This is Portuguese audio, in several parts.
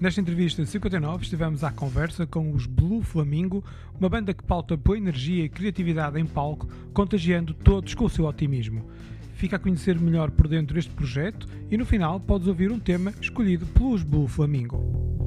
Nesta entrevista 59 estivemos à conversa com os Blue Flamingo, uma banda que pauta boa energia e criatividade em palco, contagiando todos com o seu otimismo. Fica a conhecer melhor por dentro este projeto e no final podes ouvir um tema escolhido pelos Blue Flamingo.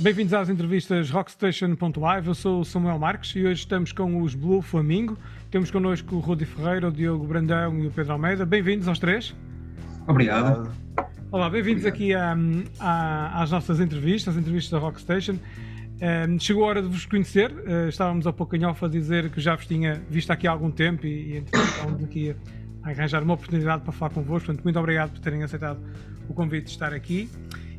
Bem-vindos às entrevistas Rockstation.live. Eu sou o Samuel Marques e hoje estamos com os Blue Flamingo. Temos connosco o Rudi Ferreira, o Diogo Brandão e o Pedro Almeida. Bem-vindos aos três. Obrigado. Olá, bem-vindos aqui à, à, às nossas entrevistas, as entrevistas da Rockstation. Um, chegou a hora de vos conhecer. Uh, estávamos ao pouco em off a dizer que já vos tinha visto aqui há algum tempo e, e estávamos aqui a, a arranjar uma oportunidade para falar convosco. Portanto, muito obrigado por terem aceitado o convite de estar aqui.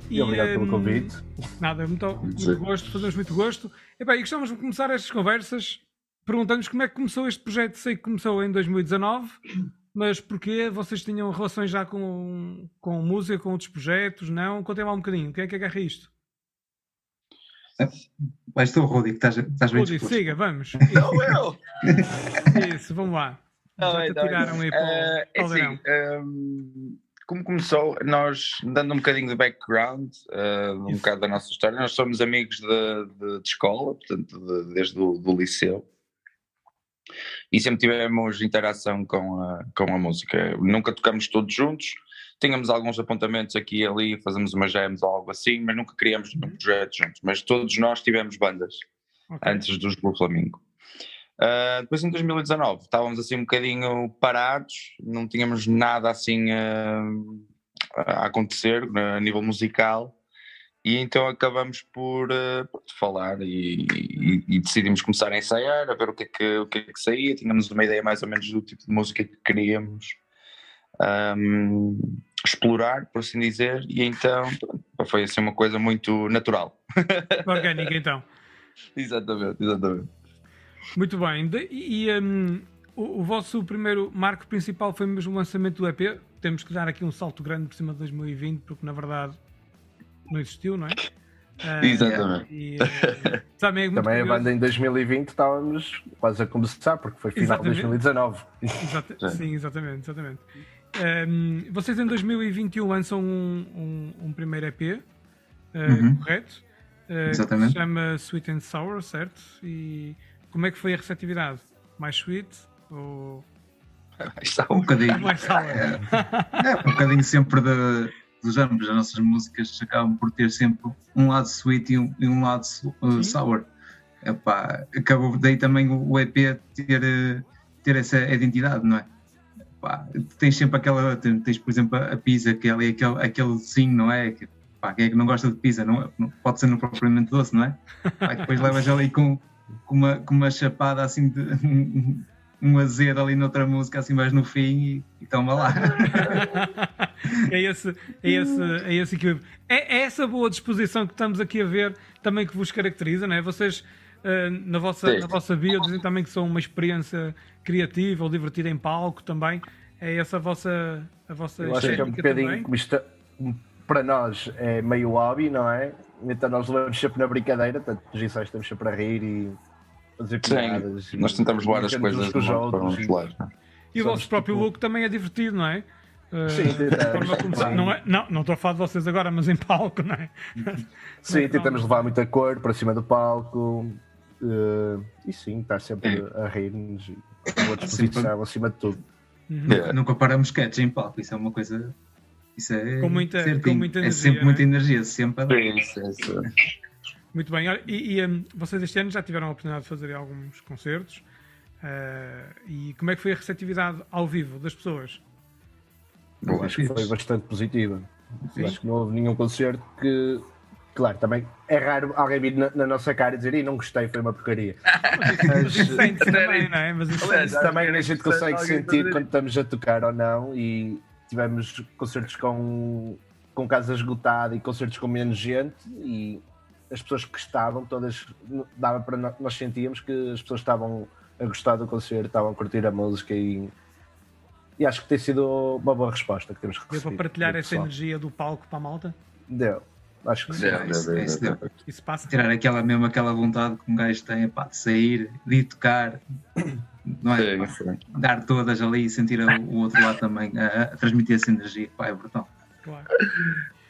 E, obrigado pelo hum, convite. Nada, muito, muito gosto, fazemos muito gosto. E, bem, e gostávamos de começar estas conversas perguntando-nos como é que começou este projeto. Sei que começou em 2019, mas porquê vocês tinham relações já com, com música, com outros projetos? Não? Contem lá um bocadinho, o que é que agarra isto? Vais tu, Rudi, que estás, estás bem Rudi, siga, vamos. Não, eu! Isso, vamos lá. Já te tiraram aí para o uh, assim, um, como começou, nós, dando um bocadinho de background, uh, um bocado da nossa história, nós somos amigos de, de, de escola, portanto, de, desde o do liceu, e sempre tivemos interação com a, com a música. Nunca tocamos todos juntos, tínhamos alguns apontamentos aqui e ali, fazemos uma jams ou algo assim, mas nunca criamos nenhum projeto juntos. Mas todos nós tivemos bandas okay. antes dos Blue Flamingo. Uh, depois em 2019 estávamos assim um bocadinho parados, não tínhamos nada assim uh, a acontecer a nível musical e então acabamos por, uh, por falar e, e, e, decidimos começar a ensaiar, a ver o que, é que, o que é que saía, tínhamos uma ideia mais ou menos do tipo de música que queríamos um, explorar, por assim dizer, e então foi assim uma coisa muito natural. Orgânica então. exatamente, exatamente. Muito bem. E um, o, o, vosso primeiro marco principal foi mesmo o lançamento do EP. Temos que dar aqui um salto grande por cima de 2020, porque na verdade não existiu, não é? Uh, Exatamente. E, uh, também, é também a banda em 2020 estávamos quase a começar, porque foi final de 2019. Exata sim, exatamente. exatamente. Um, vocês em 2021 lançam um, um, um primeiro EP, uh, uhum. correto? Exatamente. Que se chama Sweet and Sour, certo? E como é que foi a receptividade? Mais sweet ou. Mais sour. Um bocadinho. Mais. É, é um bocadinho sempre de, dos ambos. As nossas músicas acabam por ter sempre um lado sweet e um, e um lado uh, sour. Epá, acabou daí também o EP ter, ter essa identidade, não é? Epá, tens sempre aquela, tens por exemplo a pizza, que é ali aquele, aquele sim, não é? Que, pá, quem é que não gosta de pizza? Não, não pode ser no propriamente doce, não é? Pá, depois levas ali com, com uma, com uma chapada assim de um, um azedo ali noutra música assim mais no fim e, e toma lá. é esse, é esse, é esse equilíbrio. É, é, essa boa disposição que estamos aqui a ver também que vos caracteriza, não é? Vocês uh, na, vossa, na vossa bio dizem também que são uma experiência criativa ou divertida em palco também. É essa a vossa, a vossa Eu acho que é um bocadinho como para nós é meio hobby, não é? Então nós levamos sempre na brincadeira, tanto nos ensaios estamos sempre a rir e fazer piadas. Sim, nós tentamos levar as coisas para os lados. E o vosso próprio tipo... look também é divertido, não é? Uh, sim, tentamos. Não, é, não, não estou a falar de vocês agora, mas em palco, não é? Sim, tentamos levar muita cor para cima do palco uh, e sim, estar sempre a rir-nos e com a disposição acima de tudo. Uhum. Yeah. Nunca paramos sketch em palco, isso é uma coisa isso é, com muita, certinho. com muita energia. É sempre muita é? energia, sempre. Isso, isso. Muito bem. E, e um, vocês este ano já tiveram a oportunidade de fazer alguns concertos. Uh, e como é que foi a receptividade ao vivo das pessoas? Eu acho que foi bastante positiva. Acho que não houve nenhum concerto que. Claro, também é raro alguém vir na, na nossa cara e dizer e não gostei, foi uma porcaria. Mas, isso também, não é? Mas isso, Aliás, também a gente consegue sentir quando estamos a tocar ou não. E tivemos concertos com, com casa esgotada e concertos com menos gente e as pessoas que estavam, todas dava para nós, nós sentíamos que as pessoas estavam a gostar do concerto, estavam a curtir a música e, e acho que tem sido uma boa resposta que temos recebido. Deu para partilhar essa energia do palco para a malta? Deu. Acho que sim. É, isso, isso deu. Isso passa. Tirar aquela mesmo aquela vontade que um gajo tem pá, de sair, de tocar, não é? Sim, Pá, sim. dar todas ali e sentir o outro lado também, a, a transmitir essa energia, pá, é brutal. Claro.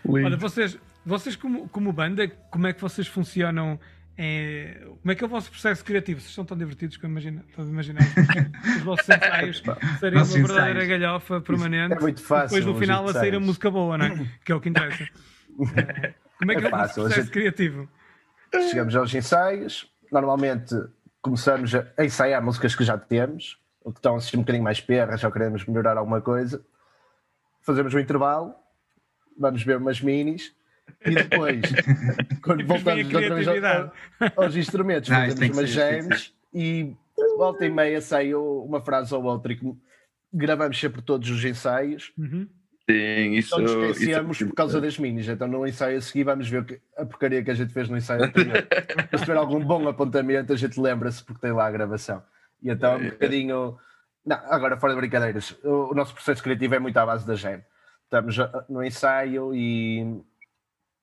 Olha, vocês, vocês como, como banda, como é que vocês funcionam? eh, como é que é o vosso processo criativo? Vocês são tão divertidos que eu imagino, estou a imaginar os vossos ensaios serem uma verdadeira ensaios. galhofa permanente. É muito fácil. Depois no final a sair a música boa, não é? Que é o que interessa. Eh, Como é que é, É o vosso fácil, processo gente- criativo? Chegamos aos ensaios, normalmente começamos a ensaiar músicas que já temos, ou que estão assim um bocadinho mais perras, já queremos melhorar alguma coisa. Fazemos um intervalo, vamos ver umas minis e depois, quando voltamos outra vez ao- aos instrumentos, Não, fazemos umas jams e volta e meia sai uma frase ou outra e que gravamos sempre todos os ensaios. Uhum. Sim, isso, Só nos isso é esquecemos por causa das minis. Então no ensaio a seguir vamos ver a porcaria que a gente fez no ensaio anterior. Se tiver algum bom apontamento, a gente lembra-se porque tem lá a gravação. E então um bocadinho. Não, agora fora de brincadeiras, o, nosso processo criativo é muito à base da gem. Estamos no ensaio e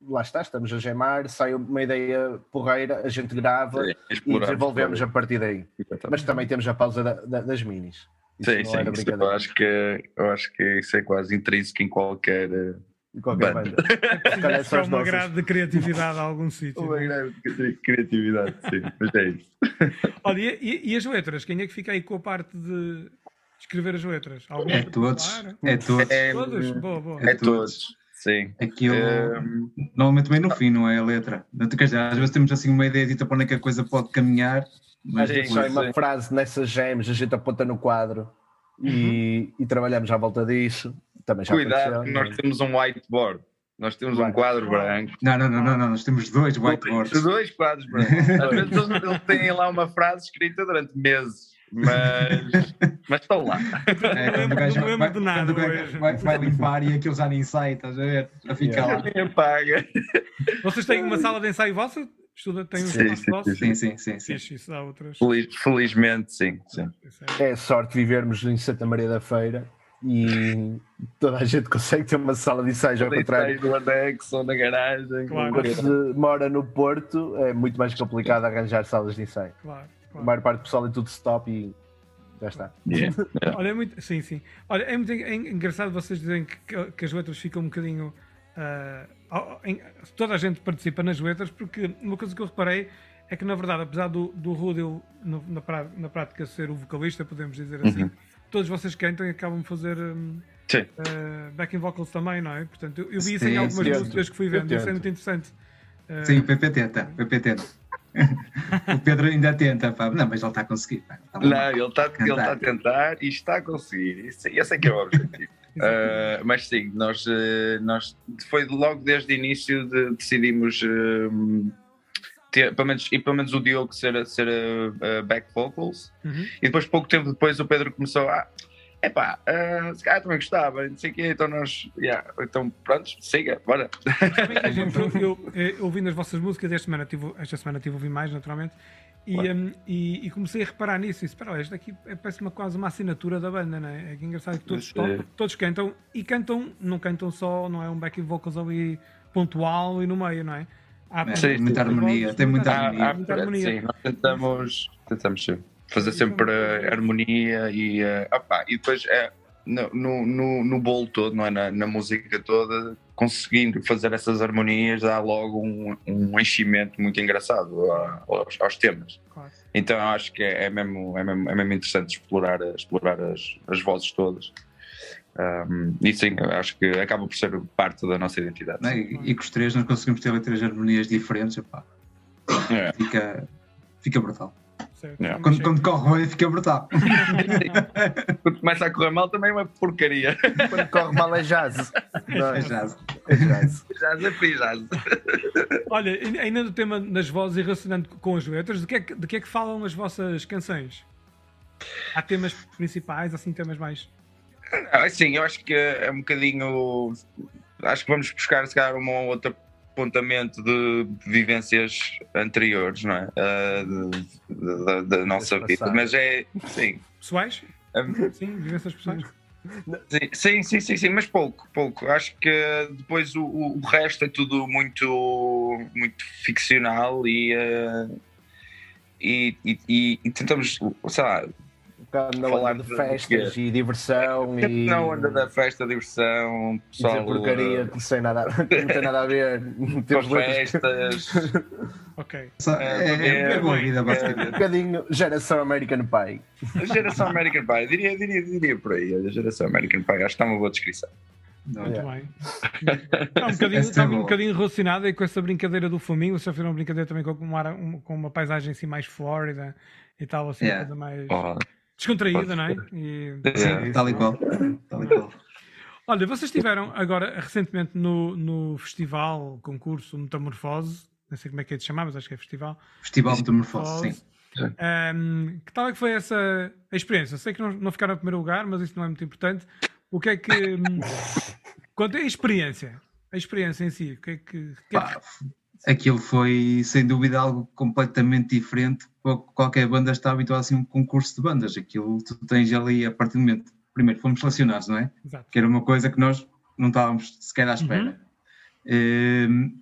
lá está, estamos a gemar, sai uma ideia porreira, a gente grava Sim, e desenvolvemos a partir daí. Mas também temos a pausa da- da- das minis. Isso Sim, sim, isso eu acho, que, eu acho que isso é quase intrínseco em qualquer. Em qualquer Banda. banda. As uma nossas. grade de criatividade a algum sítio. Uma grande cri- criatividade, sim, mas é isso. Olha, e, e- e as letras? Quem é que fica aí com a parte de escrever as letras? Algum É em todos, é todos. É, Todos? Boa, boa. é todos, sim. Aquilo, Ehm, normalmente bem no fim, não é a letra. Quer dizer, às vezes temos assim uma ideia de para onde é que a coisa pode caminhar, mas Só depois, uma frase nessas gems, a gente aponta no quadro e, e trabalhamos à volta disso. Também já Cuidado, aconteceu, não é? nós temos um whiteboard. Nós temos um quadro branco. Não, não, não, não, não, nós temos dois whiteboards. Dois quadros brancos. Às vezes eles eles têm lá uma frase escrita durante meses, mas, mas estão lá. É, quando o Não gajo vai, de nada quando o gajo hoje. vai, vai limpar e aquilo já nem sai, estás a ver? Já fica Yeah. lá. Apaga. Vocês têm uma sala de ensaio vossa? Estuda, tem um Sim, espaço sim? Sim, sim, sim, sim. Isso dá outras. Feliz- felizmente, sim. sim. Isso é- É sorte vivermos em Santa Maria da Feira e toda a gente consegue ter uma sala de ensaios ao contrário. do anexo ou na garagem. Claro. Quando se mora no Porto é muito mais complicado arranjar salas de ensaio. Claro, A claro. maior parte do pessoal é tudo stop e já está. Yeah. Olha, é muito, sim, sim. Olha, é muito en- engraçado vocês dizerem que, que- as letras ficam um bocadinho. ah, em- toda a gente participa nas letras, porque uma coisa que eu reparei é que, na verdade, apesar do, do Rudel no- na, prá- na prática ser o vocalista, podemos dizer assim, Uhum. todos vocês cantam e acabam de fazer ah, backing vocals também, não é? Portanto, eu, eu vi isso Sim, em algumas sim. músicas que fui vendo, isso é muito interessante. Ah, Sim, o PP tenta, o PP tenta. o Pedro ainda tenta, pá. Não, mas ele está a conseguir. pá. Não, ele está ele tá a tentar e está a conseguir. Isso, esse é que é o objetivo. Uh, mas sim, nós, uh, nós foi logo desde o início de, decidimos um, ter, pelo menos, e pelo menos o Diogo ser, ser a back vocals Uhum. e depois pouco tempo depois o Pedro começou a epá, uh, se calhar também gostava, não sei o quê, então nós, yeah, então pronto, siga, bora. Eu, eu, eu ouvi nas vossas músicas, esta semana tive, esta semana tive a ouvir mais, naturalmente, e, Claro. um, e, e comecei a reparar nisso. E disse, espera, lá, isto aqui é, parece uma, quase uma assinatura da banda, não é? É que engraçado que todos, Mas, é. tocam, todos cantam e cantam, não cantam só, não é um backing vocals ali pontual e no meio, não é? Há É, tem muita harmonia, tem muita harmonia. há- muita harmonia. Sim, nós tentamos, tentamos sim, fazer sempre a harmonia e, eh, opá, e depois é, no, no, no, bolo todo, não é? na, na música toda, conseguindo fazer essas harmonias dá logo um, um enchimento muito engraçado a- aos, aos temas. Claro. Então acho que é, é mesmo, é, mesmo, é mesmo interessante explorar, explorar as, as vozes todas. Um, e sim, acho que acaba por ser parte da nossa identidade. Não? E, e com os três nós conseguimos ter três harmonias diferentes. epá. É. Fica, fica brutal. Certo. Yeah. Quando, quando corre bem, fica brutal. Quando começa a correr mal também é uma porcaria. Quando corre mal é jazz. Não é? É jazz. É jazz. Já é free jazz. Olha, ainda no tema das vozes e relacionando com as letras, de que, é que, de que é que falam as vossas canções? Há temas principais, assim, temas mais. Ah, sim, eu acho que é um bocadinho. Acho que vamos buscar, se calhar, um ou outro apontamento de vivências anteriores, não é? Ah, de- de- da- da nossa vida. Mas é. Sim. Pessoais? Hum, Sim, vivências pessoais? Sim, sim, sim, sim, mas pouco, pouco. Acho que depois o, o resto é tudo muito, muito ficcional e, uh, e, e, e, tentamos, sei lá, na falar de festas e diversão é, e... Não anda da festa, diversão, pessoal... porcaria que sem nada, não tem nada a ver. Temos festas... ok. É, é, é, boa vida, basicamente. Um bocadinho geração American Pie. Geração American Pie, diria, diria, diria por aí, a geração American Pie, acho que está uma boa descrição. Muito yeah. bem. Está um bocadinho, está um bocadinho relacionado com essa brincadeira do Flamingo. Vocês fizeram uma brincadeira também com uma, com uma paisagem assim mais flórida e tal, assim, yeah. coisa mais. Oh descontraída, não é? E... Sim, tal e qual. Tal e qual. Olha, vocês estiveram agora recentemente no, no festival, concurso Metamorfose, não sei como é que é de chamar, mas acho que é festival. Festival Metamorfose, sim. Um, que tal é que foi essa experiência? Sei que não, não ficaram em primeiro lugar, mas isso não é muito importante. O que é que. quanto é a experiência? A experiência em si, o que é que. que, é que aquilo foi sem dúvida algo completamente diferente qualquer banda está habituada assim a um concurso de bandas. Aquilo tu tens ali a partir do momento primeiro fomos selecionados não é? Exato. que era uma coisa que nós não estávamos sequer à espera. Uhum.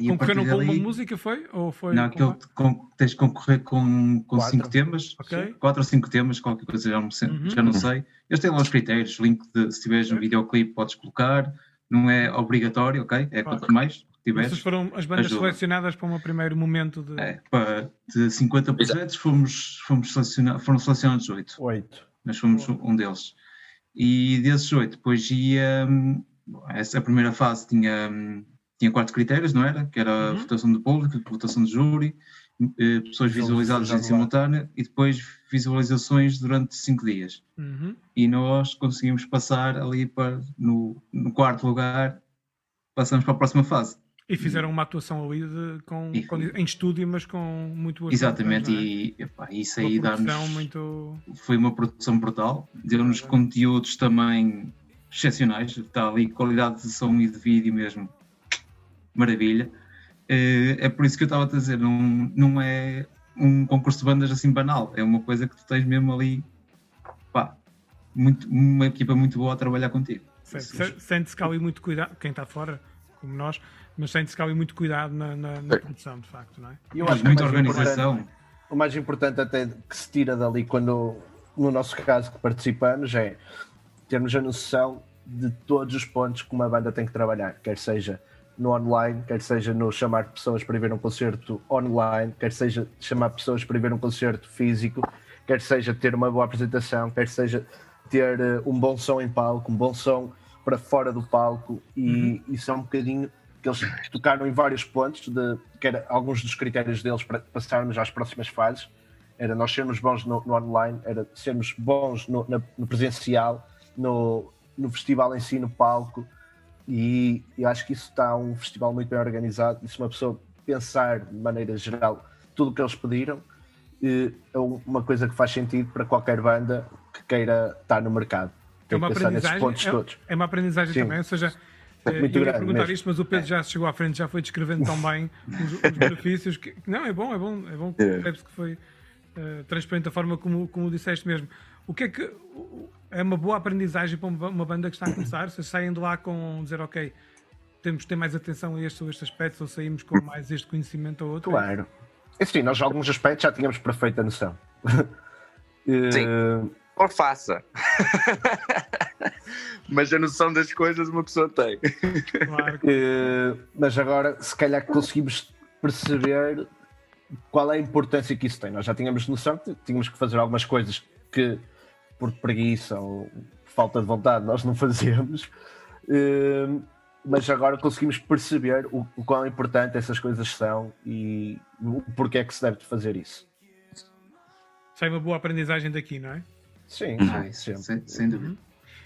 um, concorreram com uma música foi? Ou foi não aquilo com, tens de concorrer com, com cinco temas. Okay. quatro ou cinco temas qualquer coisa já não, uhum. já não sei. Eles têm lá os critérios link de, se tiveres um videoclipe podes colocar. Não é obrigatório ok? É quanto mais tiveres. Essas foram as bandas ajuda. selecionadas para um primeiro momento de. É, para, de 50 projetos fomos, fomos selecionados, foram selecionados 8. 8. Nós fomos um deles. E desses 8, depois ia. Essa, a primeira fase tinha, tinha quatro critérios, não era? Que era a uhum. votação do público, votação do júri, eh, pessoas visualizadas em simultâneo e depois visualizações durante 5 dias. Uhum. E nós conseguimos passar ali para, no, no quarto lugar, passamos para a próxima fase. E fizeram uma atuação ali de, com, e, com, em estúdio, mas com muito boa Exatamente, é? e epá, isso aí dá-nos. Muito... Foi uma produção brutal, deu-nos conteúdos também excepcionais, está ali qualidade de som e de vídeo mesmo, maravilha. É, é por isso que eu estava a dizer, não, não é um concurso de bandas assim banal, é uma coisa que tu tens mesmo ali, pá, muito, uma equipa muito boa a trabalhar contigo. Sente-se que há ali muito cuidado, quem está fora, como nós, mas há ali muito cuidado na, na, na produção, de facto, não é? Eu acho muita organização. O mais importante até que se tira dali quando, no nosso caso que participamos, é termos a noção de todos os pontos que uma banda tem que trabalhar, quer seja no online, quer seja no chamar pessoas para ver um concerto online, quer seja chamar pessoas para ver um concerto físico, quer seja ter uma boa apresentação, quer seja ter uh, um bom som em palco, um bom som para fora do palco, e uhum. isso é um bocadinho que eles tocaram em vários pontos, de, que era alguns dos critérios deles para passarmos às próximas fases. Era nós sermos bons no, no online, era sermos bons no, na, no presencial, no, no festival em si, no palco. E eu acho que isso está um festival muito bem organizado. E se uma pessoa pensar de maneira geral tudo o que eles pediram, eh, é uma coisa que faz sentido para qualquer banda que queira estar no mercado. É uma, aprendizagem, é, é, uma aprendizagem Sim. também, ou seja, é muito eu ia perguntar mesmo. isto, mas o Pedro já chegou à frente, já foi descrevendo tão bem os, os benefícios. Que, não, é bom, é bom, é bom. É. que foi uh, transparente a forma como, como disseste mesmo. O que é que é uma boa aprendizagem para uma banda que está a começar? Vocês saem de lá com dizer, ok, temos de ter mais atenção a este ou este aspecto, ou saímos com mais este conhecimento ou outro? Claro. É sim, nós alguns aspectos já tínhamos perfeita noção. Sim. Uh, ou faça. mas a noção das coisas uma pessoa tem. Claro. Uh, mas agora, se calhar conseguimos perceber qual é a importância que isso tem. Nós já tínhamos noção que tínhamos que fazer algumas coisas que, por preguiça ou falta de vontade, nós não fazemos. Uh, mas agora conseguimos perceber o, o quão importante essas coisas são e o porquê é que se deve fazer isso. Sai uma boa aprendizagem daqui, não é? Sim, ah, sim sem, sem, dúvida.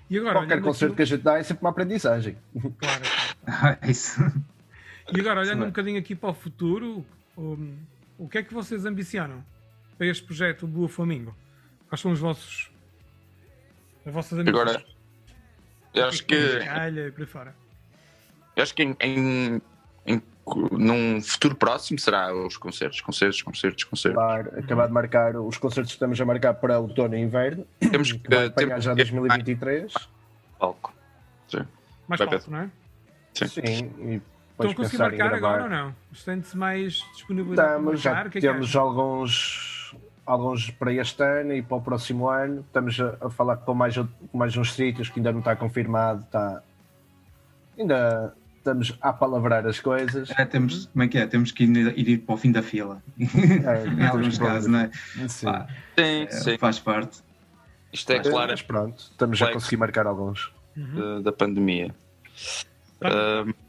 E agora, Qualquer concerto que a gente dá é sempre uma aprendizagem. Claro. é isso. E agora, olhando um bocadinho aqui para o futuro, um, o que é que vocês ambicionam para este projeto Boa Flamingo? Quais são os vossos. as vossas ambições? Agora, eu acho que. Calha, para fora. Eu acho que em, em, em num futuro próximo será os concertos, concertos, concertos, concertos. Claro, acabar de marcar os concertos que estamos a marcar para outono e inverno. Temos que, que vai temos pegar já 2023. palco. Mais Vai palco, não é? Sim. Sim, e Estão a conseguir marcar agora ou não? Sente-se mais disponibilidade Estamos, já marcar? O que é que temos acha? alguns, alguns para este ano e para o próximo ano. Estamos a, a falar com mais, com mais uns sítios que ainda não está confirmado. Está, ainda estamos a palavrar as coisas. É, temos, como é que é? Temos que ir, ir para o fim da fila. É, em alguns casos, não é? Sim. Pá, Sim, é, sim. faz parte. Isto é claro Mas pronto, estamos a Flex. conseguir marcar alguns. Uhum. da, da pandemia. Tá.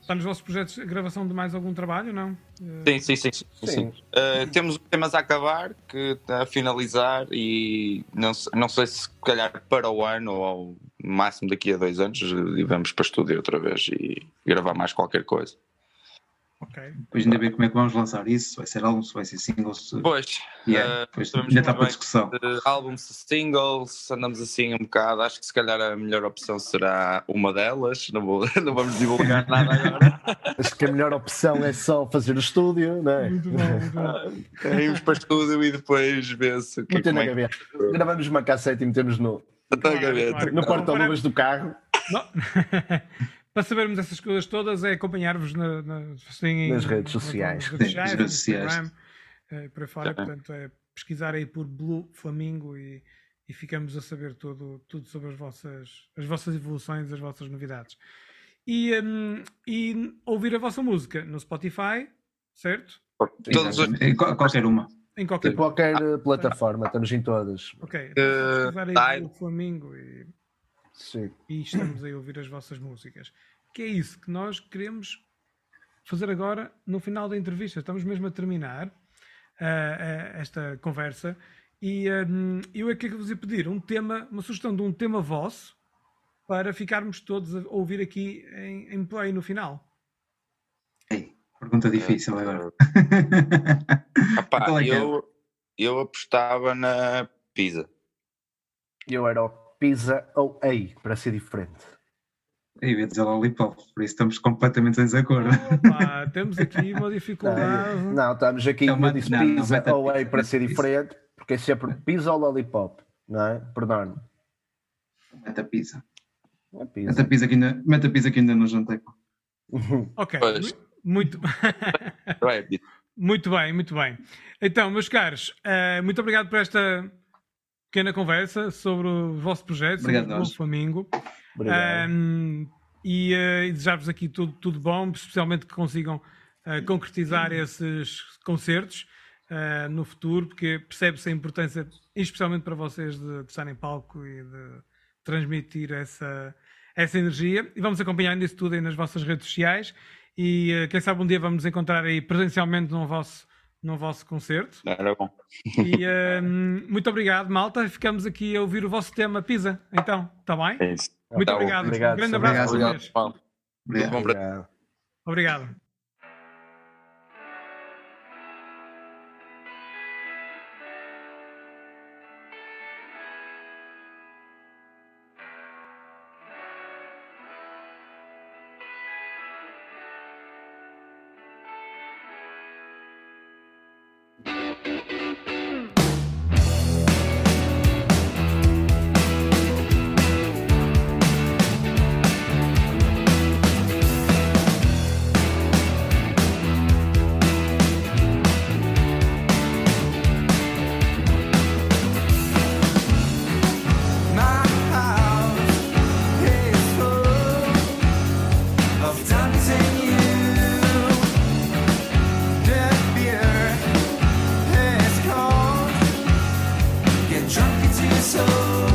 Está nos vossos projetos de gravação de mais algum trabalho, não? Eh, sim, sim, sim. sim, sim. Sim. Uh, temos temas a acabar, que está a finalizar e não, não sei se calhar para o ano ou no máximo daqui a dois anos e vamos para estúdio outra vez e gravar mais qualquer coisa. Ok. Depois ainda ver como é que vamos lançar isso, se vai ser álbum, se vai ser single, se... Pois, Yeah, depois sabemos ainda está para discussão. álbum, se singles, andamos assim um bocado. Acho que se calhar a melhor opção será uma delas. Não, vou, não vamos divulgar nada agora. Acho que a melhor opção é só fazer o estúdio, não é? Muito bom, muito bom. Irmos para estúdio e depois ver-se o que é Meter na é que gaveta. Gravamos uma cassete e metemos no, gaveta. Claro. no porta-luvas do carro, Não. Para sabermos essas coisas todas é acompanhar-vos na, na- assim, Nas redes sociais. nas redes sociais, redes no sociais. Instagram, eh, por aí fora. Sim. Portanto, é pesquisar aí por Blue Flamingo e, e ficamos a saber tudo, tudo sobre as vossas, as vossas evoluções, as vossas novidades. E, hum, e ouvir a vossa música no Spotify, certo? Todos. Em qual- qualquer uma. Em qualquer. em qualquer eh, plataforma, estamos em todas. Ok. Eh, pesquisar aí tá. Blue Flamingo e Sim. e estamos aí a ouvir as vossas músicas. Que é isso que nós queremos fazer agora no final da entrevista. Estamos mesmo a terminar ah, ah, esta conversa e hum, eu é que vos ia pedir um tema, uma sugestão de um tema vosso para ficarmos todos a ouvir aqui em, em play no final. Ei, pergunta difícil agora. Epá, é é? eu, eu apostava na Pisa. Eu era o Pisa ou Ei, para ser diferente. Eu ia dizer Lollipop, por isso estamos completamente em desacordo. Opa, temos aqui uma dificuldade. Não, não, estamos aqui, Não, eu mas- disse não, não, Pisa mete a ou Ei pizza, para ser pizza. diferente, porque é sempre Pisa ou Lollipop, não é? Por norma. Mete a pizza. Não é Mete Pisa. a pizza que ainda, pizza que ainda não jantei. Ok, Pois. mu- muito. É, Muito bem, muito bem. Então, meus caros, eh, muito obrigado por esta pequena conversa sobre o vosso projeto, sobre Obrigado, o nós. Flamingo. Obrigado. Um, e, eh, e desejar-vos aqui tudo, tudo bom, especialmente que consigam eh, concretizar esses concertos eh, no futuro, porque percebe-se a importância, especialmente para vocês, de, de estar em palco e de transmitir essa, essa energia. E vamos acompanhando isso tudo aí nas vossas redes sociais. E quem sabe um dia vamos encontrar aí presencialmente no vosso, no vosso concerto. era bom. E eh, muito obrigado, malta. Ficamos aqui a ouvir o vosso tema Pisa. Então, está bem? É isso. Muito Tá obrigado. Obrigado, um grande abraço a Obrigado. vocês. Obrigado, pessoal. Obrigado. Bom para Obrigado. Obrigado. soul.